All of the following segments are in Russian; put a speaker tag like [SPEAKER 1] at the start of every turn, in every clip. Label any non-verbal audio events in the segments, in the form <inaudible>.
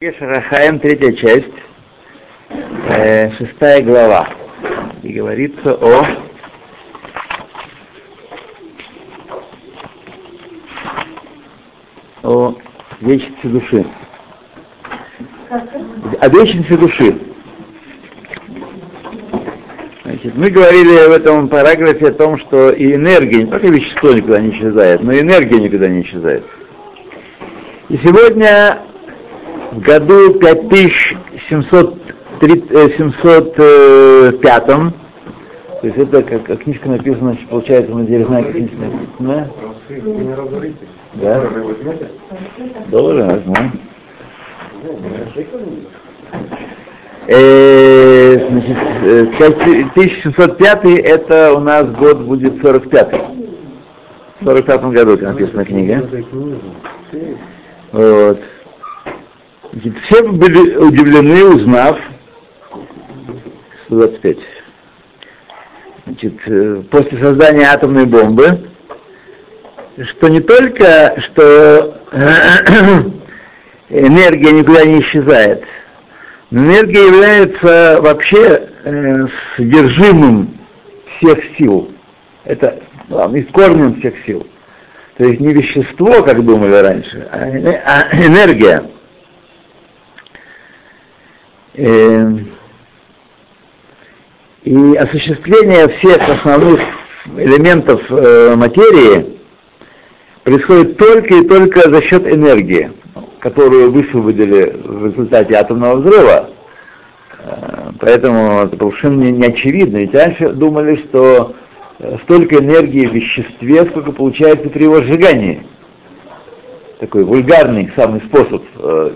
[SPEAKER 1] Шарахаем, третья часть, э, шестая глава. И говорится о о вечности души. О вечности души. Значит, мы говорили в этом параграфе о том, что и энергия, не только вещество никуда не исчезает, но и энергия никуда не исчезает. И сегодня в году 5705, то есть это как, книжка написана, значит, получается, мы теперь знаем, как книжка написана. Да? Доллары, знаю. Э, значит, 1705 это у нас год будет 45 В 45 году написана книга. Вот. Все были удивлены, узнав, 125, значит, э, после создания атомной бомбы, что не только, что <coughs> энергия никуда не исчезает, но энергия является вообще э, содержимым всех сил. Это главный корнем всех сил. То есть не вещество, как думали раньше, а, а энергия. Эм, и осуществление всех основных элементов э, материи происходит только и только за счет энергии, которую высвободили в результате атомного взрыва. Э, поэтому это совершенно не, не очевидно. Ведь раньше думали, что э, столько энергии в веществе, сколько получается при его сжигании. Такой вульгарный самый способ э,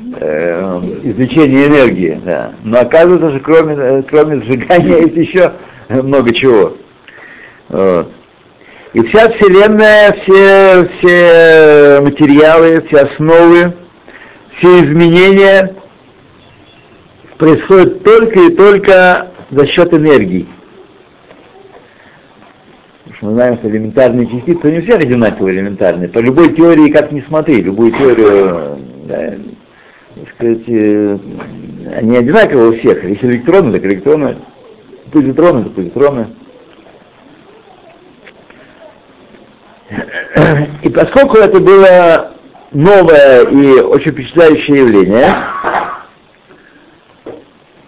[SPEAKER 1] извлечения энергии. Да. Но оказывается, что кроме, э, кроме сжигания <laughs> есть еще много чего. Вот. И вся Вселенная, все, все материалы, все основы, все изменения происходят только и только за счет энергии. Потому что мы знаем, что элементарные частицы не все одинаково элементарные. По любой теории, как ни смотри, любую теорию да, так сказать, э, они одинаковые у всех. Если электроны, так электроны, позитроны, так позитроны. И поскольку это было новое и очень впечатляющее явление,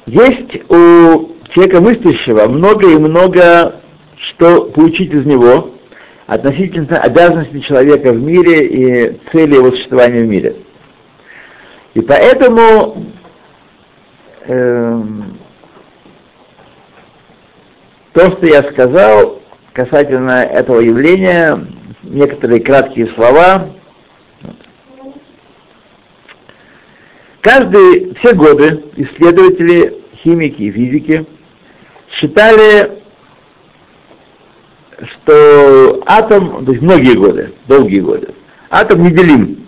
[SPEAKER 1] есть у человека мыслящего много и много что получить из него относительно обязанностей человека в мире и цели его существования в мире. И поэтому э, то, что я сказал касательно этого явления, некоторые краткие слова. Каждые, все годы исследователи, химики и физики считали, что атом, то есть многие годы, долгие годы, атом неделим.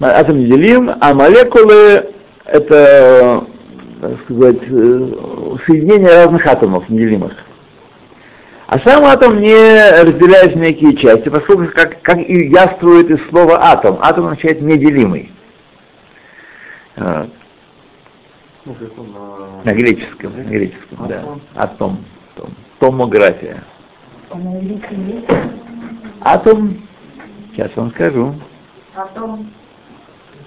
[SPEAKER 1] Атом неделим, а молекулы это, так сказать, э, соединение разных атомов неделимых. А сам атом не разделяется на некие части, поскольку как, как и яствует из слова атом. Атом означает неделимый. Вот. На греческом, на греческом, атом. да. Атом. Том. Томография. Атом, сейчас вам скажу. Атом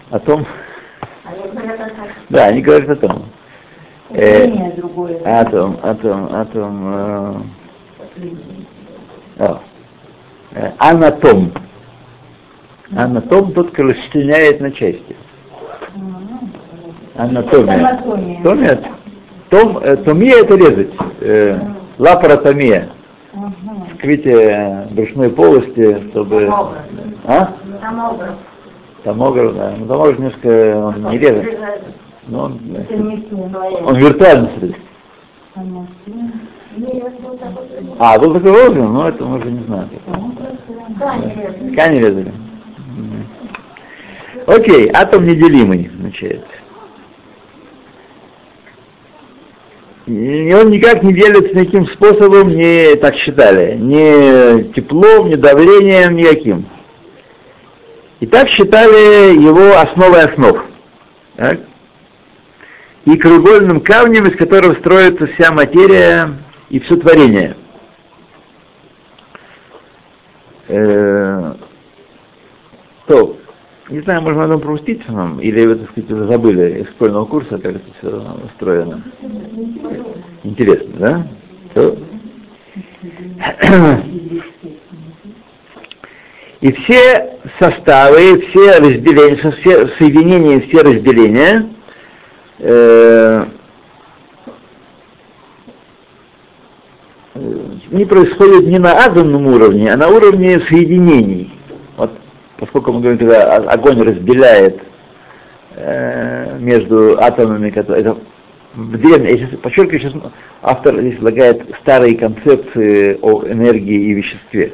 [SPEAKER 1] о том, да, они говорят о том. Э, о том, о том, о том, э, э, анатом. Анатом тот, кто расчленяет на части. Анатомия. Анатомия. Том, э, томия это резать. Э, лапаротомия. Вскрытие брюшной полости, чтобы... А? Томограф, да. Ну, томограф немножко он не режет. Но он, он виртуальный средств. А, был такой орган, но это мы уже не знаем. Ткани резали. Окей, атом неделимый, значит. И он никак не делится никаким способом, не так считали, ни теплом, ни давлением, никаким. И так считали его основой основ. Так? И кругольным камнем, из которого строится вся материя и все творение. Э, то, не знаю, можно потом пропустить нам, или вы, так сказать, забыли из школьного курса, как это все устроено. Интересно, да? И все составы, все разделения, все соединения, все разделения э, не происходят не на атомном уровне, а на уровне соединений. Вот поскольку мы говорим, когда огонь разделяет э, между атомами, которые, это в древнем, я сейчас подчеркиваю, сейчас автор здесь предлагает старые концепции о энергии и веществе.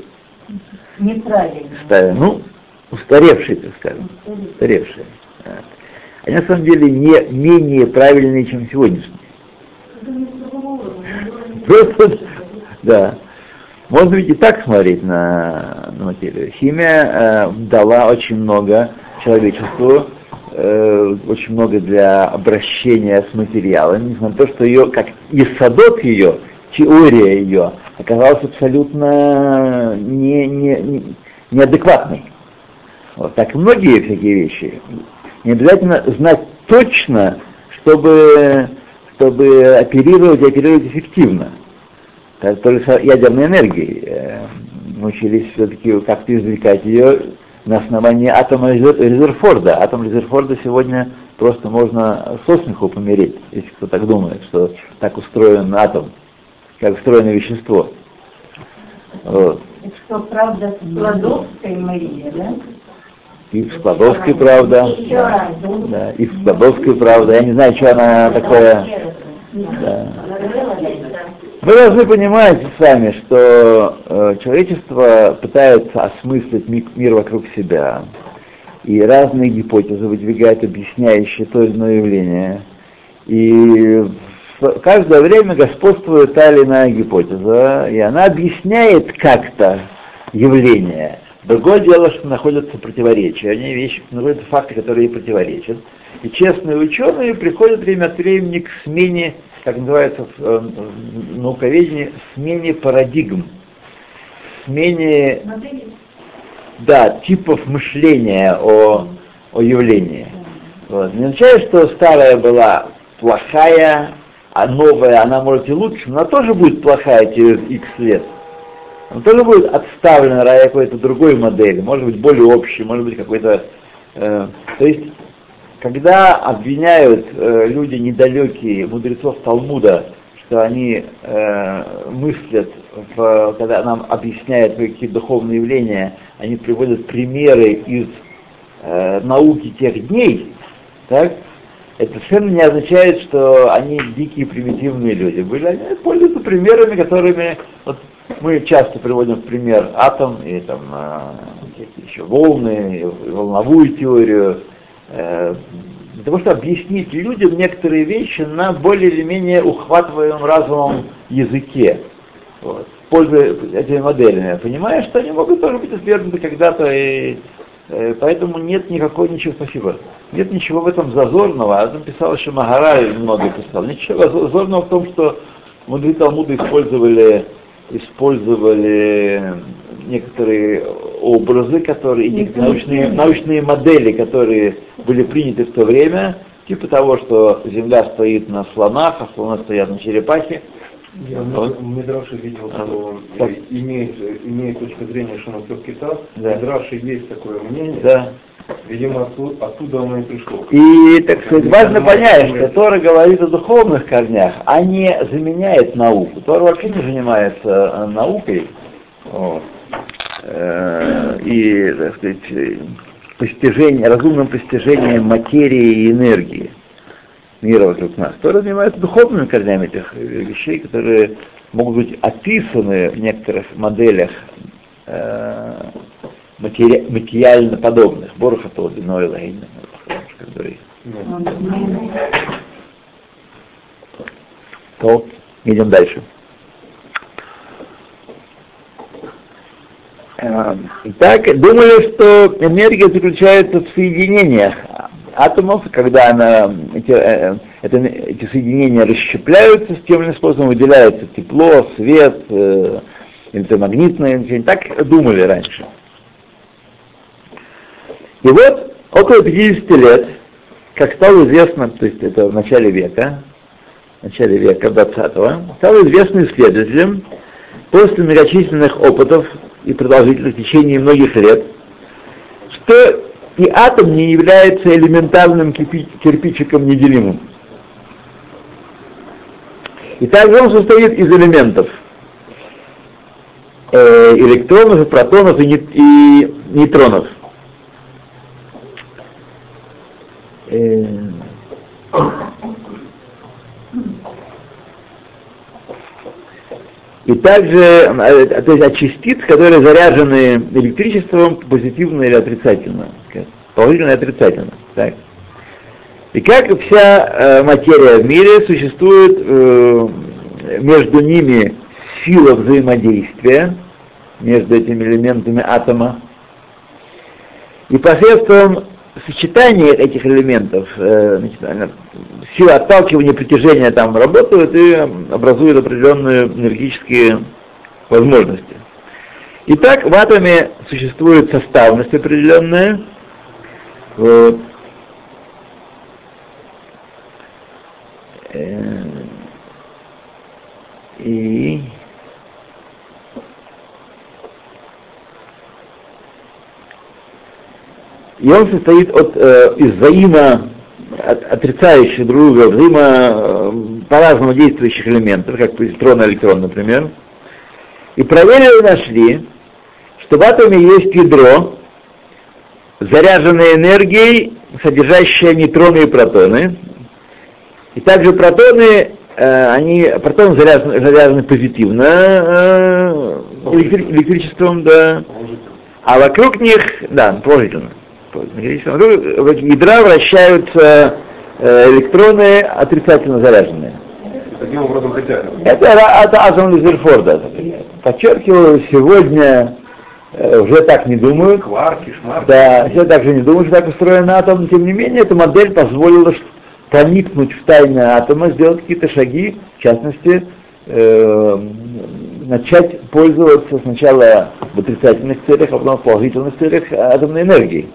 [SPEAKER 2] Неправильно.
[SPEAKER 1] Старые, ну, устаревшие, так скажем. Устаревшие. Они на самом деле не менее правильные, чем сегодняшние. Просто, да. Можно ведь и так смотреть на, на материю. Химия э, дала очень много человечеству, э, очень много для обращения с материалами, несмотря на то, что ее, как и садок ее, теория ее, оказалась абсолютно не, не, не, неадекватной. Вот так многие всякие вещи. Не обязательно знать точно, чтобы, чтобы оперировать и оперировать эффективно только ядерной энергией. Э, мы учились все-таки как-то извлекать ее на основании атома Резерфорда. Атом Резерфорда сегодня просто можно со смеху помереть, если кто так думает, что так устроен атом, как устроено вещество.
[SPEAKER 2] Вот. Что, правда, Складовская Мария, да?
[SPEAKER 1] И в Складовской правда. Да, и в Складовской правда. Я не знаю, что она такое. Да. Вы должны понимать сами, что э, человечество пытается осмыслить ми- мир вокруг себя, и разные гипотезы выдвигает, объясняющие то или иное явление. И в каждое время господствует та или иная гипотеза, и она объясняет как-то явление. Другое дело, что находятся противоречия. Они вещи, находятся факты, которые противоречат. И честные ученые приходят время от времени к смене как называется в, э, науковедении, смене парадигм, смене да, типов мышления о, о явлении. Вот. Не означает, что старая была плохая, а новая, она может и лучше, но она тоже будет плохая через X лет. Она тоже будет отставлена ради какой-то другой модели, может быть более общей, может быть какой-то... Э, то есть когда обвиняют э, люди недалекие, мудрецов Талмуда, что они э, мыслят, в, когда нам объясняют какие духовные явления, они приводят примеры из э, науки тех дней, так, это совершенно не означает, что они дикие примитивные люди. Были, они пользуются примерами, которыми вот мы часто приводим в пример атом и там э, еще волны, и волновую теорию, Э, для того, чтобы объяснить людям некоторые вещи на более или менее ухватываемом разумом языке, вот, пользуясь этими моделями, понимая, что они могут тоже быть отвергнуты когда-то, и поэтому нет никакого ничего, спасибо, нет ничего в этом зазорного, а там писал еще Магара, много писал, ничего зазорного в том, что мудрецы Талмуда использовали использовали некоторые образы, которые, некоторые научные, научные модели, которые были приняты в то время, типа того, что Земля стоит на слонах, а слоны стоят на черепахе.
[SPEAKER 3] Я вот. в Мидраше видел, что так. имеет, имеет точка зрения, что на все китах. Да. В Мидраше есть такое мнение.
[SPEAKER 1] Да.
[SPEAKER 3] Видимо, оттуда, оттуда оно и пришло.
[SPEAKER 1] И, так сказать, важно понять, что Тора говорит о духовных корнях, а не заменяет науку. Тора вообще не занимается э, наукой. Вот. Э, и, так сказать, постижение, разумным постижением материи и энергии мира вокруг нас. Тора занимается духовными корнями этих вещей, которые могут быть описаны в некоторых моделях э, матери, материально подобных. Боруха Тоби, Ной Лейн, То идем дальше. Э, итак, думали, что энергия заключается в соединениях атомов, когда она, эти, э, это, эти соединения расщепляются, с тем или иным способом выделяется тепло, свет, э, электромагнитное, так думали раньше. И вот около 50 лет, как стало известно, то есть это в начале века, в начале века 20-го, стало известно исследователям, после многочисленных опытов и продолжительных в многих лет, что и атом не является элементарным кирпичиком неделимым. И также он состоит из элементов э, электронов, протонов и, и нейтронов. Э, и также э, то есть от частиц, которые заряжены электричеством позитивно или отрицательно, положительно и отрицательно. Так. И как вся э, материя в мире, существует э, между ними сила взаимодействия, между этими элементами атома, и посредством сочетание этих элементов, э, значит, силы отталкивания притяжения там работают и образуют определенные энергетические возможности. Итак, в атоме существует составность определенная. Вот. Э, и и он состоит от, э, из взаимо от, отрицающих друг друга, взаимо э, по-разному действующих элементов, как позитрон и электрон, например. И проверили нашли, что в атоме есть ядро, заряженное энергией, содержащее нейтроны и протоны. И также протоны, э, они, протоны заряжены, заряжены позитивно э, электри, электричеством, да, а вокруг них, да, положительно вокруг ядра вращаются э, электроны отрицательно заряженные.
[SPEAKER 3] Таким образом хотят.
[SPEAKER 1] Это, это атом Лизерфорда. Подчеркиваю, сегодня э, уже так не думают.
[SPEAKER 3] Кварки, шмарки.
[SPEAKER 1] Да, все так же не думают, что так устроен атом. Но, тем не менее, эта модель позволила проникнуть в тайны атома, сделать какие-то шаги, в частности, э, начать пользоваться сначала в отрицательных целях, а потом в положительных целях атомной энергией.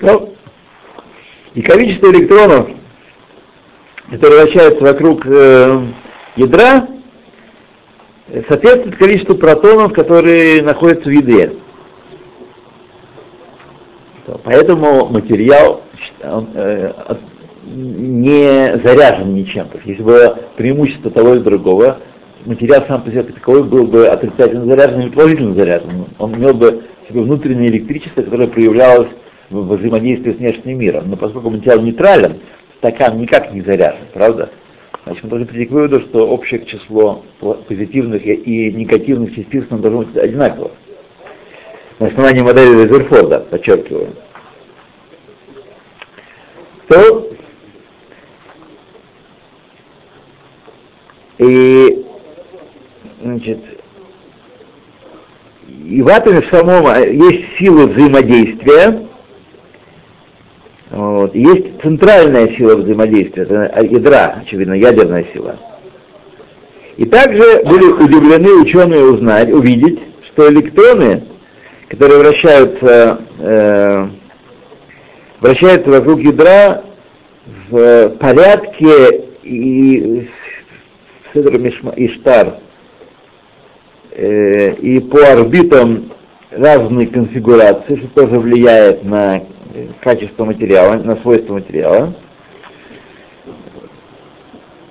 [SPEAKER 1] Ну, и количество электронов, которые вращаются вокруг э, ядра, соответствует количеству протонов, которые находятся в ядре. Поэтому материал он, э, не заряжен ничем. То есть, если бы преимущество того или другого, материал сам по себе таковой был бы отрицательно заряжен или положительно заряжен. Он имел бы себе внутреннее электричество, которое проявлялось в взаимодействии с внешним миром. Но поскольку материал нейтрален, стакан никак не заряжен, правда? Значит, мы должны прийти к выводу, что общее число позитивных и негативных частиц нам должно быть одинаково. На основании модели Резерфорда, подчеркиваю. То и значит, и в атоме самом а, есть сила взаимодействия, вот, есть центральная сила взаимодействия, это ядра, очевидно, ядерная сила. И также были удивлены ученые узнать, увидеть, что электроны, которые вращаются, э, вращаются вокруг ядра в порядке и Седр Иштар э, и по орбитам разные конфигурации, что тоже влияет на качество материала, на свойства материала.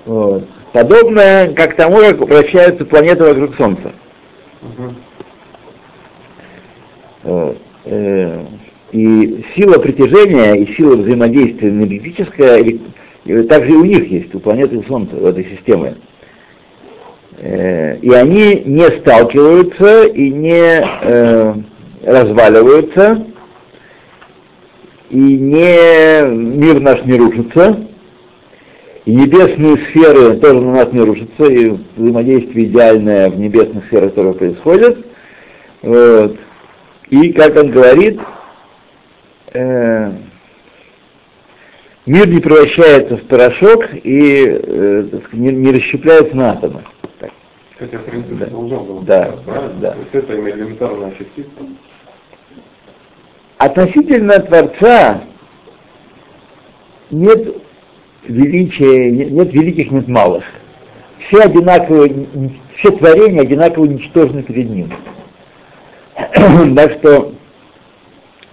[SPEAKER 1] Вот. Подобное как тому, как вращаются планеты вокруг Солнца. Вот. Э, и сила притяжения и сила взаимодействия энергетическая, также и у них есть, у планеты и Солнца, в этой системе. Э, и они не сталкиваются и не э, разваливаются, и не, мир наш не рушится, и небесные сферы тоже на нас не рушатся, и взаимодействие идеальное в небесных сферах, которые происходят. Вот. И, как он говорит, э, мир не превращается в порошок и э, не, не расщепляется на атомы.
[SPEAKER 3] Хотя, в принципе,
[SPEAKER 1] Да.
[SPEAKER 3] должно было
[SPEAKER 1] Да,
[SPEAKER 3] правильно?
[SPEAKER 1] да.
[SPEAKER 3] То есть это элементарная частица.
[SPEAKER 1] Относительно Творца нет величия, не- нет великих, нет малых. Все одинаково, н- все творения одинаково ничтожны перед ним. <clears throat> так что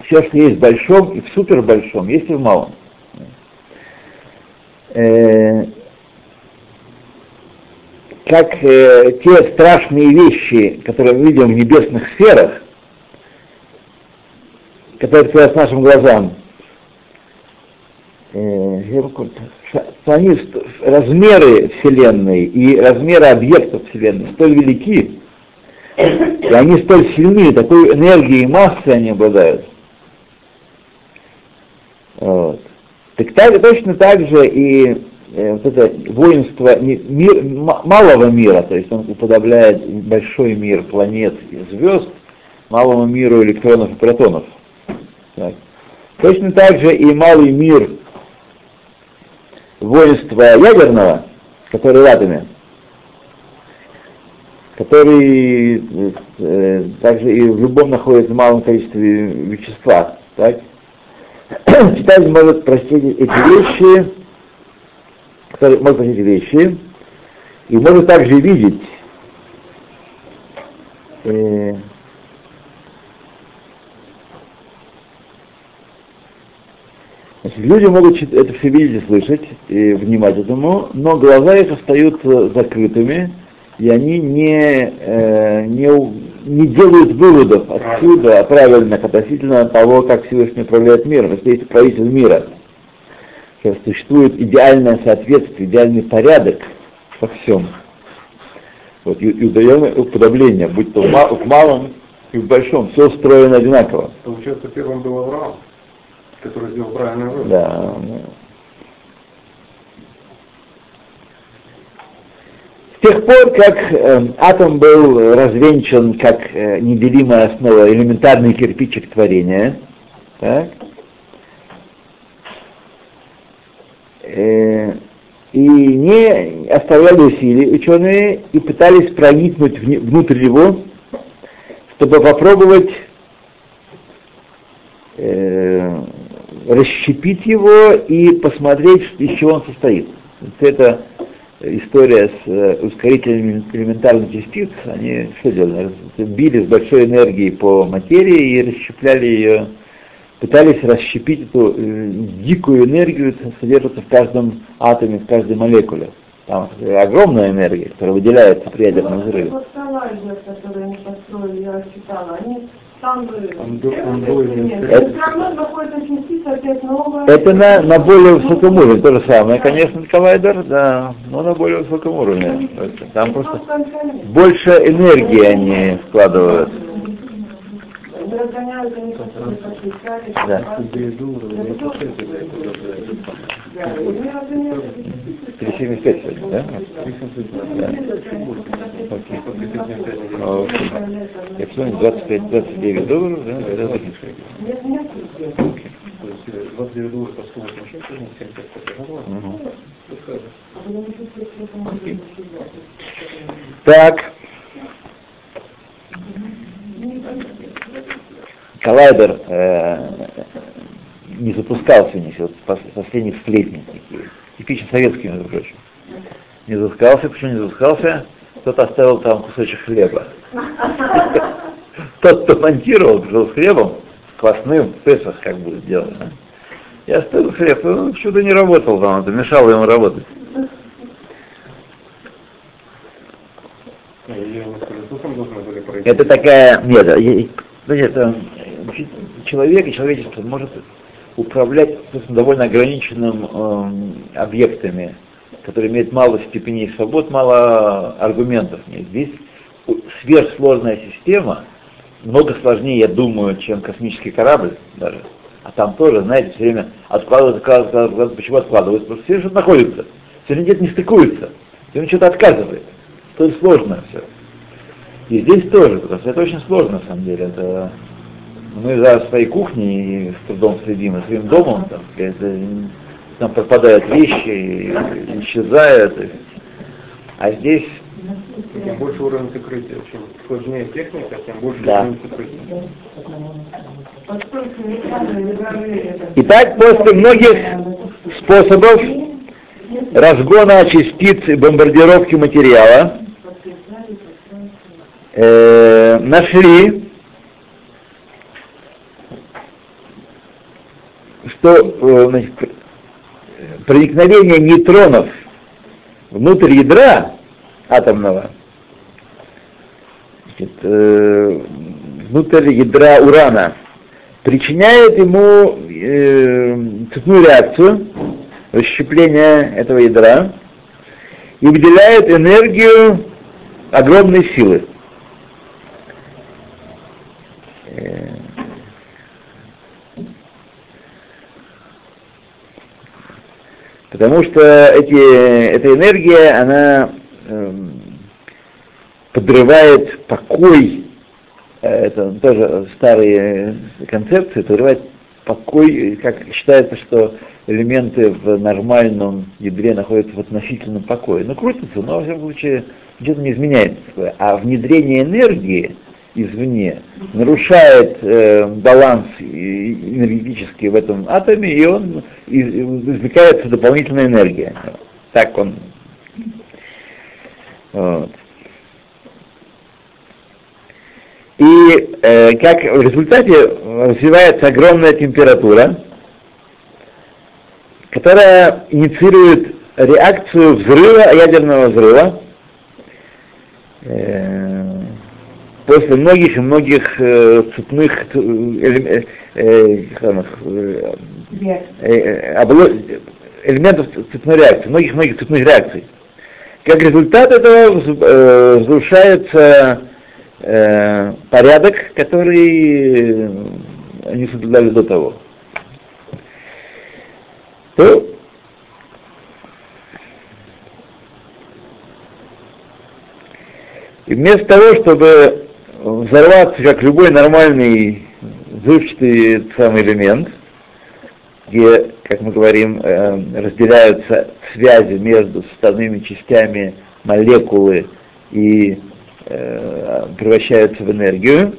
[SPEAKER 1] все, что есть в большом и в супер большом, есть и в малом. Как э, те страшные вещи, которые мы видим в небесных сферах, которые открываются нашим глазам, э, они, размеры Вселенной и размеры объектов Вселенной столь велики, и они столь сильны, такой энергией и массой они обладают. Вот. Так, так точно так же и э, вот это воинство мир, малого мира, то есть он уподобляет большой мир планет и звезд малому миру электронов и протонов. Так. Точно так же и малый мир воинства ядерного, который в который э, также и в любом находится в малом количестве вещества. Так? <clears throat> Читатель может простить эти вещи, который может эти вещи, и может также видеть э, Значит, люди могут это все видеть и слышать, и внимать этому, но глаза их остаются закрытыми, и они не, э, не, не делают выводов отсюда правильных относительно того, как Всевышний управляет миром, если есть правитель мира. Существует идеальное соответствие, идеальный порядок во всем. Вот, и, и удаем уподобление, будь то в ма- в малом и в большом, все устроено одинаково.
[SPEAKER 3] Получается, первым был Авраам, который сделал правильный выбор.
[SPEAKER 1] Да. ну. С тех пор, как э, атом был развенчан как э, неделимая основа, элементарный кирпичик творения, так, э, и не оставляли усилий ученые и пытались проникнуть внутрь его, чтобы попробовать э, расщепить его и посмотреть, из чего он состоит. Это история с э, ускорителями элементарных частиц, они что делали? Били с большой энергией по материи и расщепляли ее, пытались расщепить эту э, дикую энергию, которая содержится в каждом атоме, в каждой молекуле. Там огромная энергия, которая выделяется при ядерном взрыве.
[SPEAKER 2] Вот коллайдер, который они построили, я читала, они там были...
[SPEAKER 1] Это на, на более высоком уровне, то же самое, конечно, коллайдер, да, но на более высоком уровне. Там просто больше энергии они вкладывают.
[SPEAKER 2] Они разгоняют, они подключали,
[SPEAKER 1] Да.
[SPEAKER 2] подключали. Да, и они разгоняют эти частицы.
[SPEAKER 1] 3,75 сегодня, да? А, окей. Я посмотрю, 25-29 долларов, да, это логично.
[SPEAKER 2] Нет, нет, нет.
[SPEAKER 3] То есть э, 29 долларов по 180 сегодня 75 долларов.
[SPEAKER 1] Так, коллайдер э, не запускался не вот пос- последних сплетни такие, типично советские, между прочим. Не запускался, почему не запускался? Кто-то оставил там кусочек хлеба. <laughs> Тот, кто монтировал, пришел с хлебом, квасным, в Песах как будет да? Я оставил хлеб, он чудо не работал там, это мешало ему работать.
[SPEAKER 3] Ну, и мы с Иисусом должны были пройти.
[SPEAKER 1] Это такая, нет, э, это человек и человечество может управлять довольно ограниченным эм, объектами, которые имеют мало степеней свобод, мало аргументов. Нет. Здесь сверхсложная система, много сложнее, я думаю, чем космический корабль даже. А там тоже, знаете, все время откладывают, откладывают, откладывают. Почему откладывают? Потому что все что находится. Все где-то не стыкуется. Все что-то отказывает. То есть сложно все. И здесь тоже, потому что это очень сложно на самом деле. Это мы за своей кухней с трудом следим, и своим домом, там, это, там пропадают вещи, исчезают. А здесь
[SPEAKER 3] Чем больше уровень закрытия, чем сложнее техника, тем больше
[SPEAKER 1] Да.
[SPEAKER 3] уровень закрытия.
[SPEAKER 1] Итак, после многих способов разгона частиц и бомбардировки материала э, нашли, что э, значит, пр- проникновение нейтронов внутрь ядра атомного, значит, э, внутрь ядра урана, причиняет ему э, цепную реакцию, расщепление этого ядра, и выделяет энергию огромной силы. Э, Потому что эти, эта энергия, она эм, подрывает покой, э, это тоже старые концепции, подрывает покой, как считается, что элементы в нормальном ядре находятся в относительном покое. Ну, крутятся, но, во всяком случае, ничего не изменяется. А внедрение энергии извне нарушает э, баланс энергетический в этом атоме, и он и- и извлекается дополнительная энергия. Так он. Вот. И э, как в результате развивается огромная температура, которая инициирует реакцию взрыва, ядерного взрыва, э, после многих и многих э, цепных э, э, э, э, э, обло- элементов цепной реакции, многих-многих цепных реакций. Как результат этого э, разрушается э, порядок, который они соблюдали до того. То и вместо того, чтобы взорваться, как любой нормальный взрывчатый самый элемент, где, как мы говорим, э, разделяются связи между составными частями молекулы и э, превращаются в энергию.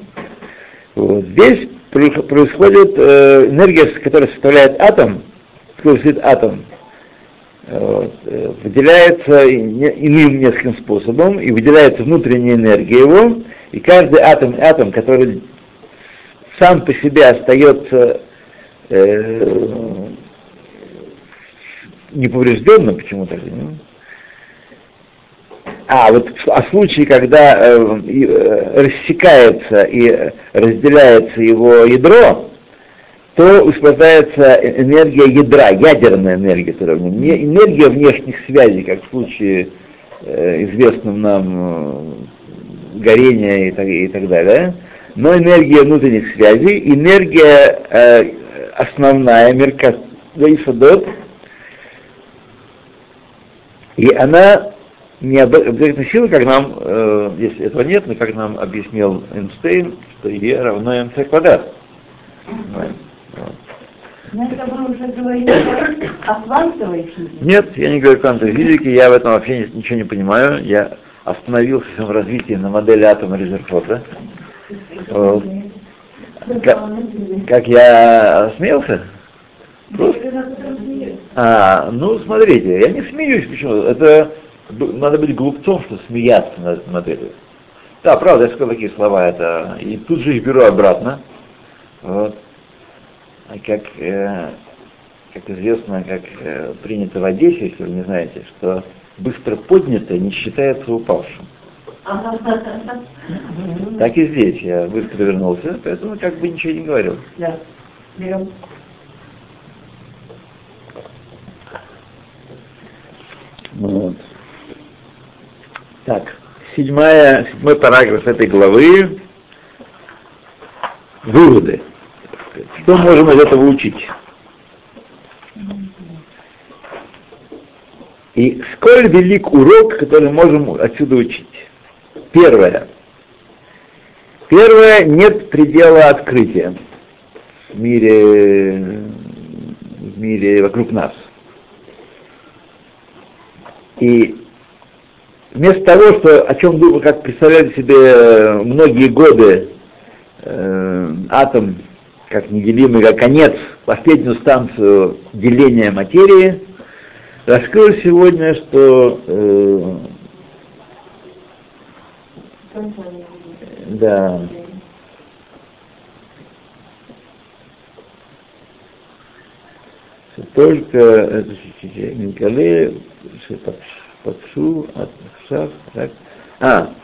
[SPEAKER 1] Вот. Здесь проис- происходит э, энергия, которая составляет атом, состоит атом, выделяется и- не- иным нескольким способом, и выделяется внутренняя энергия его, и каждый атом, атом, который сам по себе остается э, неповрежденным почему-то. ну. А вот в- а случае, когда э, э, рассекается и э, разделяется его ядро, то высвобождается энергия ядра, ядерная энергия, которая в нем. Не энергия внешних связей, как в случае э, известном нам э, горения и так, и так далее, но энергия внутренних связей, энергия э, основная, Исадот, и она не об- обязательно сила, как нам, э, если этого нет, но как нам объяснил Эйнштейн, что E равно mc квадрат. Понимаете?
[SPEAKER 2] О физике.
[SPEAKER 1] Нет, я не говорю квантовой физики, я в этом вообще ни- ничего не понимаю. Я остановился в своем развитии на модели атома Резерфорда. Вот. Как, как я смеялся? Просто А, ну, смотрите, я не смеюсь, почему? Это надо быть глупцом, чтобы смеяться над этой моделью. Да, правда, я сказал такие слова, это и тут же их беру обратно. Вот. Как, э, как известно, как э, принято в Одессе, если вы не знаете, что быстро поднятое не считается упавшим. Так и здесь я быстро вернулся, поэтому как бы ничего не говорил.
[SPEAKER 2] Да. Берем.
[SPEAKER 1] Вот. Так, седьмая, седьмой параграф этой главы. Выводы. Что мы можем из этого учить? И сколь велик урок, который мы можем отсюда учить. Первое. Первое, нет предела открытия в мире, в мире вокруг нас. И вместо того, что, о чем думаю, как представляли себе многие годы э, атом как неделимый, как конец, последнюю станцию деления материи, раскрыл сегодня, что э, да, только Николай Пакшу, Атшав, так. А,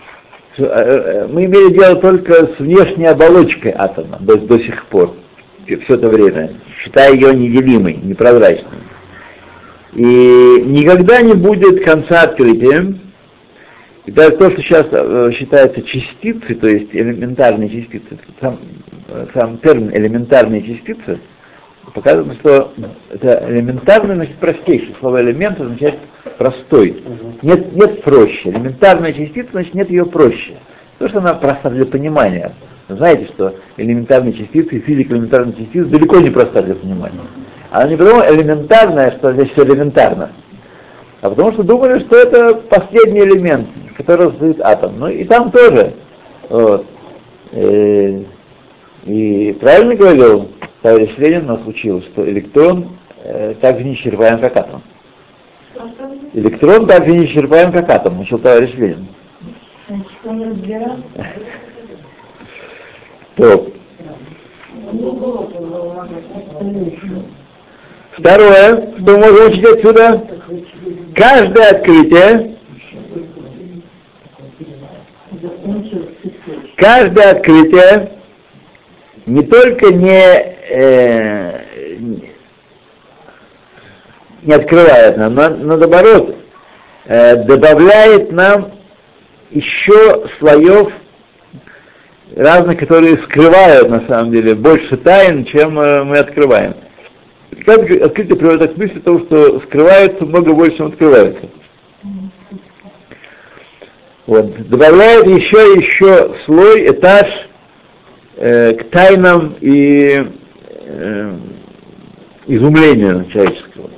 [SPEAKER 1] мы имели дело только с внешней оболочкой атома до, до сих пор, все это время, считая ее неделимой, непрозрачной. И никогда не будет конца открытия. И даже то, что сейчас э, считается частицей, то есть элементарные частицы, сам, сам термин элементарные частицы, показывает, что это элементарный, значит, простейший. Слово элемент означает простой. Нет, нет проще. Элементарная частица, значит, нет ее проще. То, что она проста для понимания. Вы знаете, что элементарные частицы, физика элементарных частиц далеко не проста для понимания. Она не потому элементарная, что здесь все элементарно, а потому что думали, что это последний элемент, который создает атом. Ну и там тоже. Вот. И, э, и правильно говорил товарищ Ленин нас учил, что электрон э, так же неисчерпаем, как атом. Электрон так же неисчерпаем, как атом, учил товарищ Ленин. То. Второе, что мы можем учить отсюда, каждое открытие, каждое открытие не только не, э, не открывает нам, но, но наоборот, э, добавляет нам еще слоев разных, которые скрывают на самом деле больше тайн, чем э, мы открываем. Открытие приводит к мысли того, что скрывается много больше, чем открывается. Вот. Добавляет еще еще слой, этаж э, к тайнам и э, изумлению человеческого.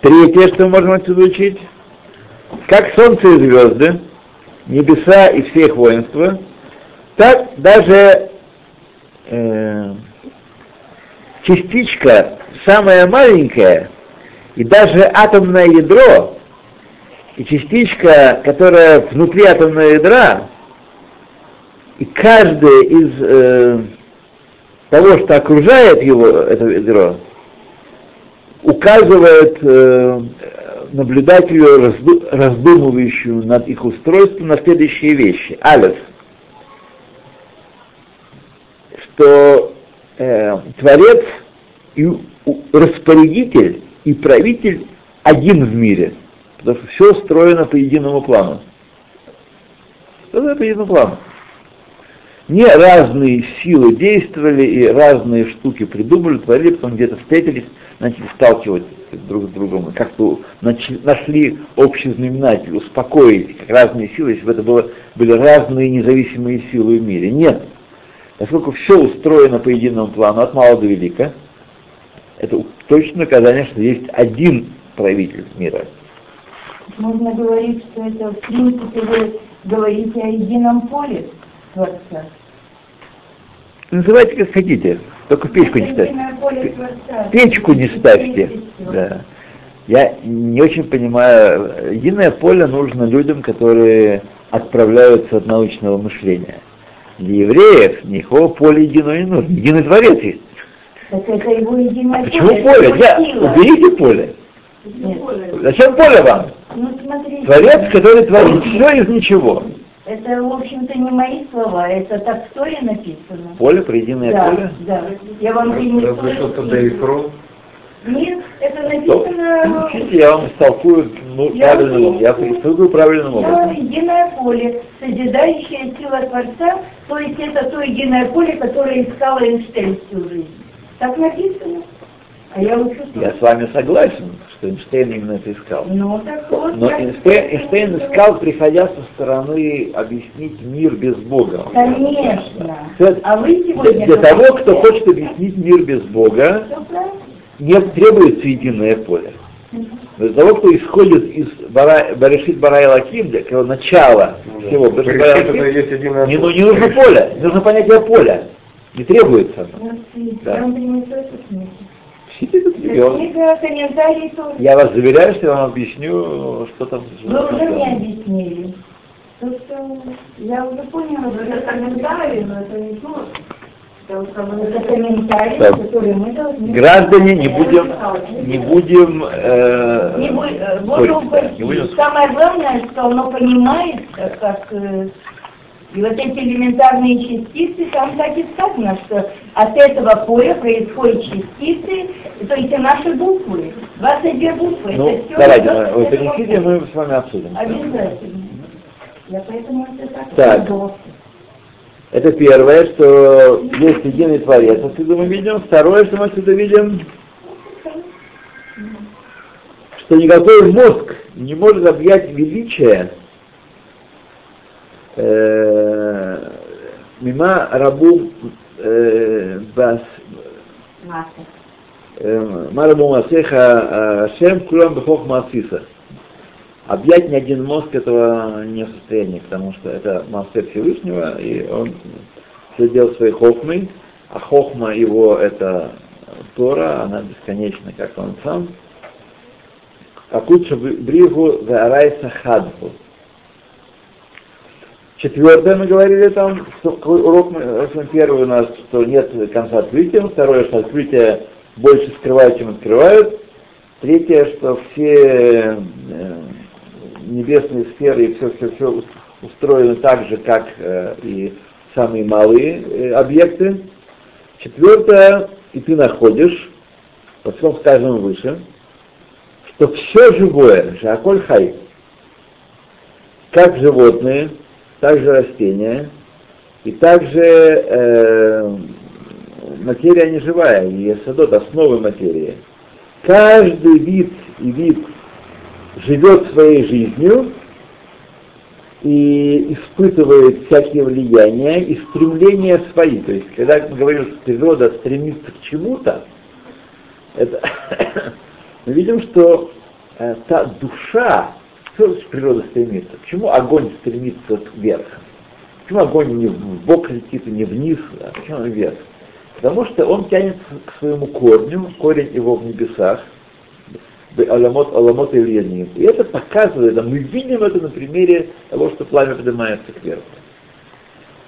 [SPEAKER 1] Третье, что мы можем отсюда учить, как солнце и звезды, небеса и все их воинства, так даже э, частичка, самая маленькая, и даже атомное ядро, и частичка, которая внутри атомного ядра, и каждое из э, того, что окружает его, это ядро, указывает э, наблюдателю, разду, раздумывающему над их устройством, на следующие вещи. Алиф. Что э, Творец и распорядитель и правитель один в мире. Потому что все строено по единому плану. Что по единому плану? Не разные силы действовали и разные штуки придумали, творили, потом где-то встретились, начали сталкивать друг с другом, как-то нашли общий знаменатель, успокоились, как разные силы, если бы это было, были разные независимые силы в мире. Нет. Поскольку все устроено по единому плану, от мала до велика, это точно наказание, что есть один правитель мира.
[SPEAKER 4] Можно говорить, что это в принципе вы говорите о едином поле. Творца.
[SPEAKER 1] Называйте как хотите, только печку не ставьте. Печку не ставьте. Да. Я не очень понимаю, единое поле нужно людям, которые отправляются от научного мышления. Для евреев никакого поля единого не нужно. Единый творец есть.
[SPEAKER 4] Так это его единое
[SPEAKER 1] а Почему поле? Я, уберите поле. Нет. Зачем поле вам? Ну, смотрите. Творец, который творит все из ничего.
[SPEAKER 4] Это, в общем-то, не мои слова, это так стоя написано.
[SPEAKER 1] Поле, предельное
[SPEAKER 4] да,
[SPEAKER 1] поле?
[SPEAKER 4] Да, я вам принесу.
[SPEAKER 3] Пришел тогда и фронт.
[SPEAKER 4] Нет, это написано...
[SPEAKER 1] Учите, я вам истолкую ну, я правильным образом. Я истолкую правильным образом.
[SPEAKER 4] единое поле, созидающая сила Творца, то есть это то единое поле, которое искало Эйнштейн всю жизнь. Так написано. А я
[SPEAKER 1] Я с вами согласен, что Эйнштейн именно это искал.
[SPEAKER 4] Ну, так вот.
[SPEAKER 1] Но Эйнштейн, Эйнштейн искал, приходя со стороны объяснить мир без Бога.
[SPEAKER 4] Конечно.
[SPEAKER 1] Это
[SPEAKER 4] А вы
[SPEAKER 1] Для,
[SPEAKER 4] сегодня...
[SPEAKER 1] для того,
[SPEAKER 4] говорите-
[SPEAKER 1] кто хочет объяснить мир без Бога, не требуется единое поле. Для того, кто исходит из Бара, Барешит Барай Лаким, для всего, Барешит Барай
[SPEAKER 3] это
[SPEAKER 1] Лаким,
[SPEAKER 3] есть единое
[SPEAKER 1] не, ну, не нужно поле, не нужно понятие поля. Не требуется.
[SPEAKER 4] Merci.
[SPEAKER 1] Да.
[SPEAKER 4] Комментарии тоже.
[SPEAKER 1] Я вас заверяю, что я вам объясню, что там.
[SPEAKER 4] Вы уже мне объяснили. То, что я уже поняла, что
[SPEAKER 2] это комментарий, но это не то. Потому что мы
[SPEAKER 4] Это комментарии,
[SPEAKER 1] Да.
[SPEAKER 4] которые мы должны...
[SPEAKER 1] Граждане, не будем, не будем, э,
[SPEAKER 4] Не бу- э,
[SPEAKER 1] спорить,
[SPEAKER 4] буду
[SPEAKER 1] да, не будем
[SPEAKER 4] упустить. Самое главное, что оно понимает, э, как э, и вот эти элементарные частицы, там так и сказано, что от этого поля происходят частицы, то есть наши буквы, 22 буквы.
[SPEAKER 1] Ну,
[SPEAKER 4] это всё
[SPEAKER 1] давайте,
[SPEAKER 4] идёт
[SPEAKER 1] вы
[SPEAKER 4] из
[SPEAKER 1] принесите, мы с вами обсудим.
[SPEAKER 4] Обязательно. Я поэтому это так.
[SPEAKER 1] Так. Это первое, что есть единый Творец, отсюда мы видим. Второе, что мы отсюда видим, что никакой мозг не может объять величие э, мима рабу э, бас
[SPEAKER 4] Масса.
[SPEAKER 1] э, марабу масеха шем кулам бхох масиса. Объять ни один мозг этого не в состоянии, потому что это мастер Всевышнего, и он все делал своей хохмой, а хохма его это Тора, она бесконечна, как он сам. Акутша бригу зарайса хадху. Четвертое мы говорили там, что урок общем, первый у нас, что нет конца открытия, второе, что открытие больше скрывают, чем открывают, третье, что все э, небесные сферы и все, все, все устроены так же, как э, и самые малые э, объекты. Четвертое, и ты находишь, во всем сказанном выше, что все живое, жаколь хай, как животные, так же растения, и также э, материя неживая, и садот, основы материи. Каждый вид и вид живет своей жизнью и испытывает всякие влияния и стремления свои. То есть, когда мы говорим, что природа стремится к чему-то, это <coughs> мы видим, что э, та душа, что природа стремится? Почему огонь стремится вверх? Почему огонь не в бок летит и не вниз, а почему он вверх? Потому что он тянется к своему корню, корень его в небесах, аламот, аламот и ильяним. И это показывает, а мы видим это на примере того, что пламя поднимается кверху.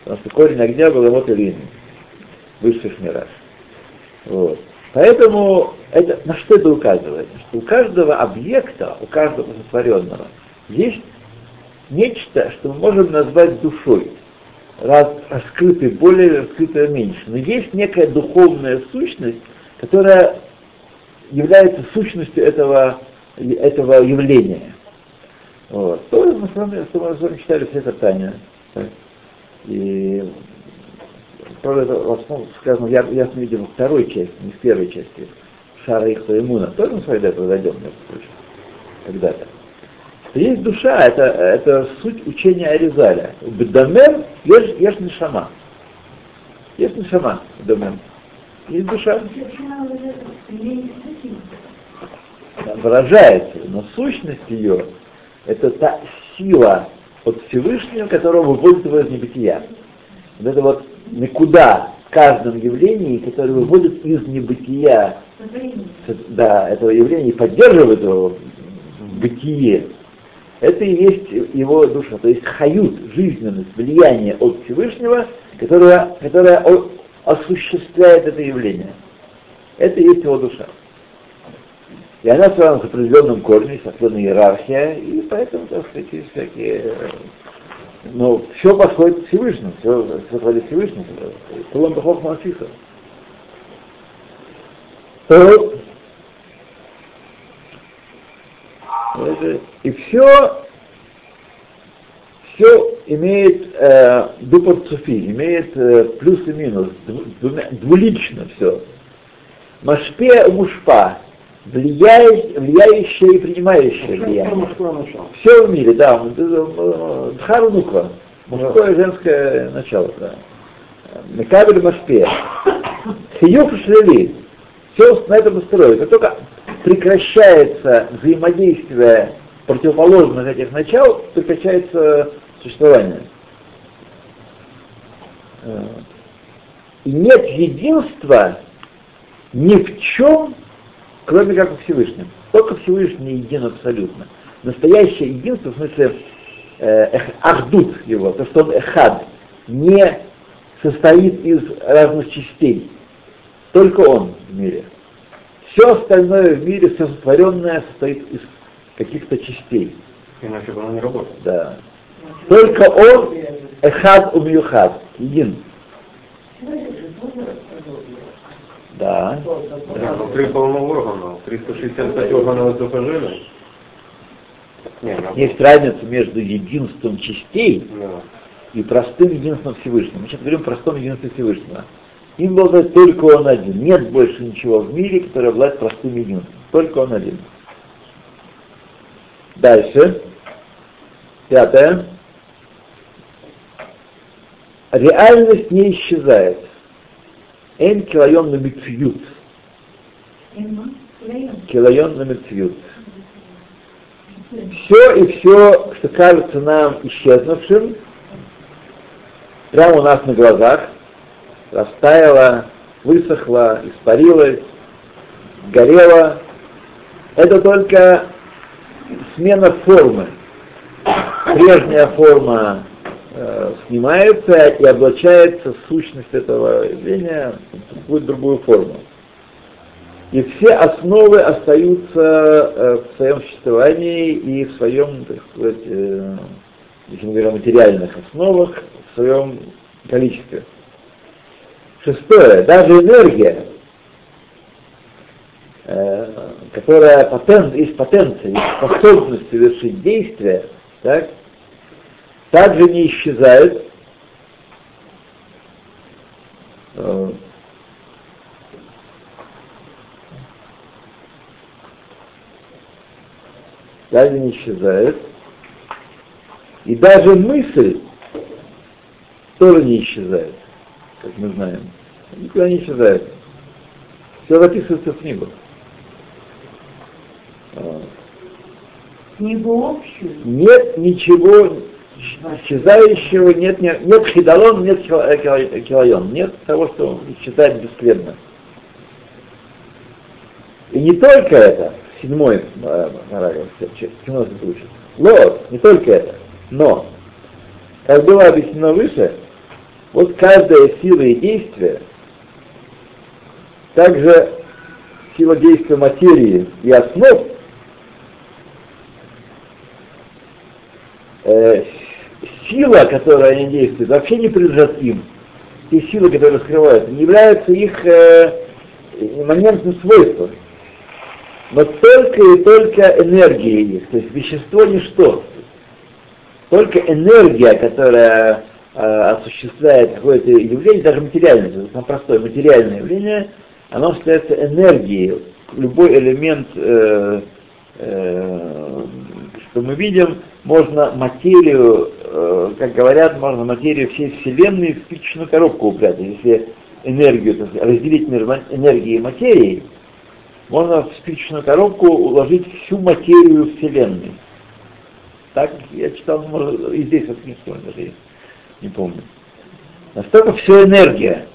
[SPEAKER 1] Потому что корень огня был аламот и ильяним, высших мирах. Вот. Поэтому это, на что это указывает? Что у каждого объекта, у каждого сотворенного есть нечто, что мы можем назвать душой. Раз, раскрытый более, раскрытое меньше. Но есть некая духовная сущность, которая является сущностью этого, этого явления. Вот. То мы с вами, с вами читали все это Таня. И правда, это в основном сказано, я, ясно видим, во второй части, не в первой части, Шара Ихта Имуна. Тоже мы с вами до этого дойдем, когда-то. Что есть душа, это, это суть учения Аризаля. Бедамем ешь, ешь нишама. Есть нишама, бедамем. Есть душа. Она выражается, но сущность ее это та сила от Всевышнего, которая выводит его из небытия. Вот это вот никуда в каждом явлении, которое выводит из небытия да, этого явления и поддерживает его в бытие, это и есть его душа, то есть хают, жизненность, влияние от Всевышнего, которое, которое осуществляет это явление. Это и есть его душа. И она связана с определенным корнем, есть определенная иерархия, и поэтому, так сказать, есть всякие... э, Но все подходит Всевышнему, все, все подходит Всевышнему. Кулам Бахов Масиха. То это- И все, все имеет э, дупорцуфи, имеет э, плюс и минус, дву- двулично все. Машпе мушпа, влияет, влияющее и принимающее влияние. Все в мире, да, Дхару Нуква, мужское и женское начало, да. Мекабель Машпе. Хиюф Шлели, все на этом устроено. Как только прекращается взаимодействие противоположных этих начал, прекращается существование. И нет единства ни в чем, кроме как во Всевышнем. Только Всевышний един абсолютно. Настоящее единство, в смысле э, ахдут его, то, что он эхад, не состоит из разных частей. Только он в мире. Все остальное в мире, все сотворенное, состоит из каких-то частей.
[SPEAKER 3] Иначе бы оно не работает.
[SPEAKER 1] Да. Только он эхад умюхад, един. Да.
[SPEAKER 3] Да, внутри полно органов, 365 органов изображили.
[SPEAKER 1] Не, Есть разница между единством частей
[SPEAKER 3] да.
[SPEAKER 1] и простым единством Всевышнего. Мы сейчас говорим о простом единстве Всевышнего. Им обладает только он один. Нет больше ничего в мире, который обладает простым единством. Только он один. Дальше. Пятое. Реальность не исчезает. Эн килайон на митцвют. Килайон на митцвют. Все и все, что кажется нам исчезнувшим, прямо у нас на глазах, растаяло, высохло, испарилось, горело. Это только смена формы. Прежняя форма э, снимается и облачается сущность этого явления в какую-то другую форму. И все основы остаются э, в своем существовании и в своем, так сказать, э, если мы говорим о материальных основах, в своем количестве. Шестое, даже энергия, которая потент, есть потенция, есть способность совершить действие, так, также не исчезает. Э, также не исчезает. И даже мысль тоже не исчезает, как мы знаем. Никуда не исчезает. Все записывается в книгу.
[SPEAKER 4] Книгу общую?
[SPEAKER 1] Нет ничего исчезающего, нет, нет, нет хидалон, нет килайон, нет того, что исчезает бесследно. И не только это, седьмой параграф, 17 учит. Лот, не только это, но, как было объяснено выше, вот каждая сила и действие, также сила действия материи и основ, э, сила, которая они действуют, вообще не принадлежат им. Те силы, которые раскрываются, не являются их э, моментным свойством. Но только и только энергия их, то есть вещество ничто. Только энергия, которая э, осуществляет какое-то явление, даже материальное, самое простое материальное явление, оно остается энергией. Любой элемент, э, э, что мы видим, можно материю, э, как говорят, можно материю всей Вселенной в спичечную коробку упрятать. Если энергию разделить между энергией и материей, можно в спичечную коробку уложить всю материю Вселенной. Так я читал, может, и здесь вот даже не помню. Настолько все энергия.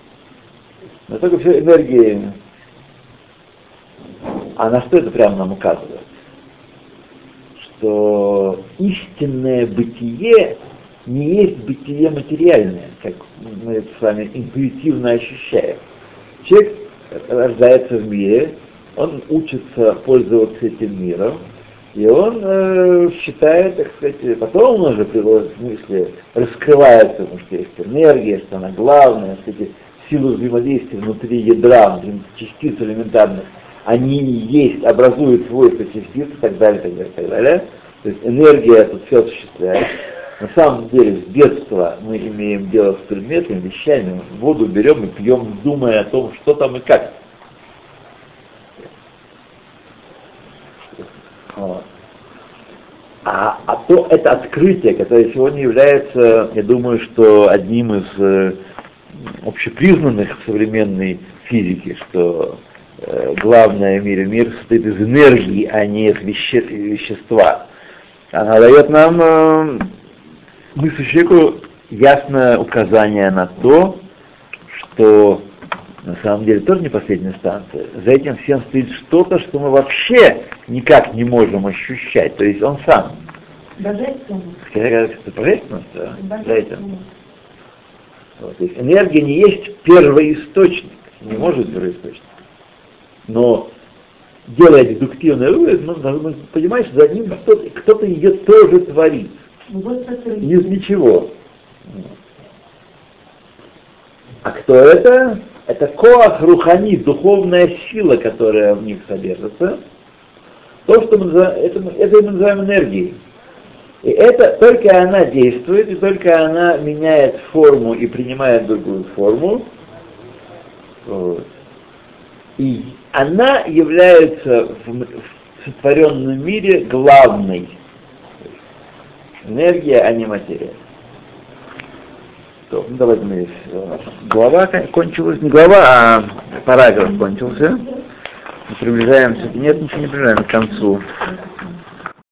[SPEAKER 1] Настолько все энергия. А на что это прямо нам указывает? что истинное бытие не есть бытие материальное, как мы с вами интуитивно ощущаем. Человек рождается в мире, он учится пользоваться этим миром, и он э, считает, так сказать, потом он уже приводит в смысле, раскрывается, потому что есть энергия, что она главная, кстати, силы взаимодействия внутри ядра, внутри частиц элементарных, они есть, образуют свойства частиц и так далее, так далее, так далее. То есть энергия тут все осуществляет. На самом деле, с детства мы имеем дело с предметами, вещами, воду берем и пьем, думая о том, что там и как. Вот. А, а то это открытие, которое сегодня является, я думаю, что одним из э, общепризнанных в современной физике, что э, главное в мире мир состоит из энергии, а не из веще, вещества. Она дает нам э, мысль человеку ясное указание на то, что на самом деле тоже не последняя станция. За этим всем стоит что-то, что мы вообще никак не можем ощущать. То есть он сам.
[SPEAKER 4] Божественность.
[SPEAKER 1] Это божественность, да? За этим. Вот. То есть энергия не есть первоисточник, не может быть первоисточник. Но делая дедуктивный вывод, мы должны понимать, что за ним кто-то, кто ее тоже творит. Из ничего. А кто это? Это коах рухани, духовная сила, которая в них содержится. То, что мы называем, это, это мы называем энергией. И это только она действует, и только она меняет форму и принимает другую форму. Вот. И она является в, в сотворенном мире главной. Энергия, а не материя. То, ну, давайте мы глава кон- кончилась, не глава, а параграф кончился. Мы приближаемся, нет, ничего не приближаемся к концу.